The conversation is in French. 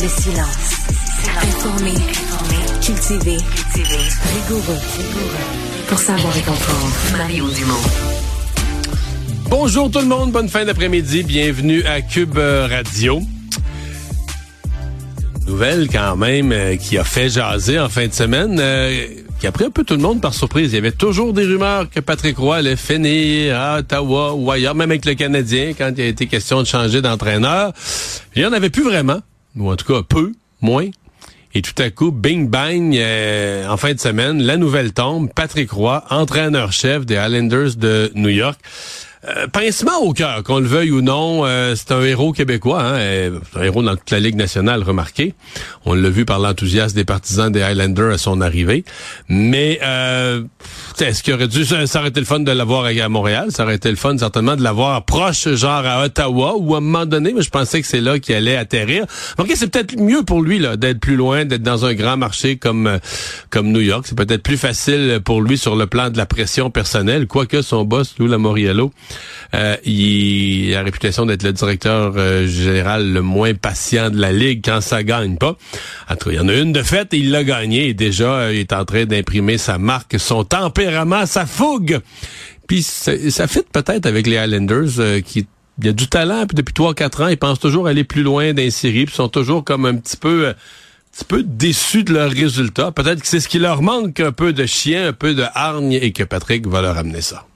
Le silence. Informé. Cultivé. Rigoureux. Pour savoir et comprendre. Mario Dumont. Bonjour tout le monde, bonne fin d'après-midi, bienvenue à Cube Radio. Nouvelle quand même euh, qui a fait jaser en fin de semaine, euh, qui a pris un peu tout le monde par surprise. Il y avait toujours des rumeurs que Patrick Roy allait finir à Ottawa ou ailleurs, même avec le Canadien, quand il a été question de changer d'entraîneur. Il n'y en avait plus vraiment, ou en tout cas peu, moins. Et tout à coup, bing bang, euh, en fin de semaine, la nouvelle tombe, Patrick Roy, entraîneur-chef des Islanders de New York. Euh, pincement au cœur, qu'on le veuille ou non, euh, c'est un héros québécois, hein, euh, un héros dans toute la Ligue nationale, remarqué. On l'a vu par l'enthousiasme des partisans des Highlanders à son arrivée. Mais euh, est-ce qu'il aurait dû, ça, aurait été le fun de l'avoir à Montréal, ça aurait été le fun certainement de l'avoir proche, genre à Ottawa, ou à un moment donné, mais je pensais que c'est là qu'il allait atterrir. Ok, c'est peut-être mieux pour lui là d'être plus loin, d'être dans un grand marché comme comme New York. C'est peut-être plus facile pour lui sur le plan de la pression personnelle, quoique son boss, Lou Lamoriello, euh, il a la réputation d'être le directeur euh, général le moins patient de la ligue quand ça gagne pas. Il y en a une de fait il l'a gagné et déjà euh, il est en train d'imprimer sa marque, son tempérament, sa fougue. Puis ça, ça fit peut-être avec les Highlanders qui il y a du talent, puis depuis 3-4 ans, ils pensent toujours aller plus loin série, puis sont toujours comme un petit peu, un petit peu déçus de leurs résultats. Peut-être que c'est ce qui leur manque, un peu de chien, un peu de hargne, et que Patrick va leur amener ça.